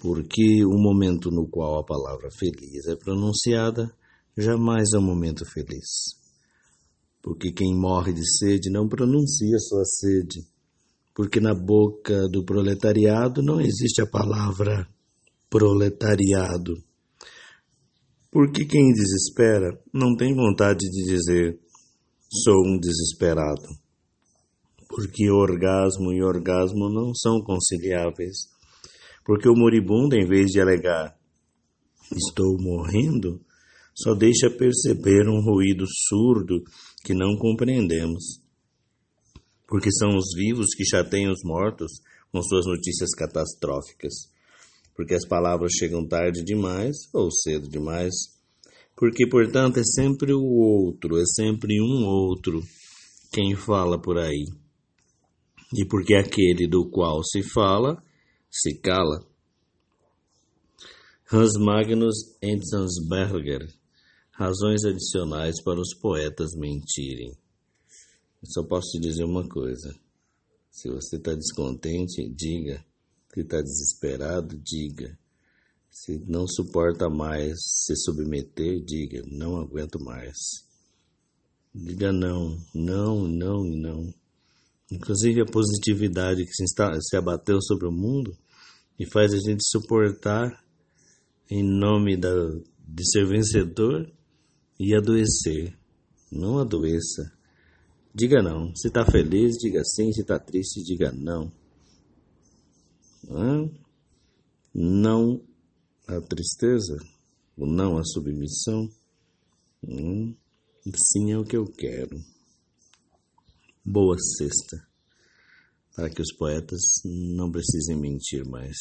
porque o momento no qual a palavra feliz é pronunciada jamais é um momento feliz. Porque quem morre de sede não pronuncia sua sede, porque na boca do proletariado não existe a palavra proletariado. Porque quem desespera não tem vontade de dizer sou um desesperado. Porque orgasmo e orgasmo não são conciliáveis. Porque o moribundo, em vez de alegar estou morrendo, só deixa perceber um ruído surdo que não compreendemos. Porque são os vivos que chateiam os mortos com suas notícias catastróficas. Porque as palavras chegam tarde demais ou cedo demais. Porque, portanto, é sempre o outro, é sempre um outro quem fala por aí. E porque aquele do qual se fala se cala. Hans Magnus Enzensberger razões adicionais para os poetas mentirem. Eu só posso te dizer uma coisa: se você está descontente, diga. Se está desesperado, diga. Se não suporta mais se submeter, diga: não aguento mais. Diga não, não, não e não. Inclusive a positividade que se, se abateu sobre o mundo e faz a gente suportar em nome da, de ser vencedor e adoecer. Não adoeça. Diga não. Se está feliz, diga sim. Se está triste, diga não. Não a tristeza, o não a submissão. Hum, sim é o que eu quero. Boa sexta, para que os poetas não precisem mentir mais.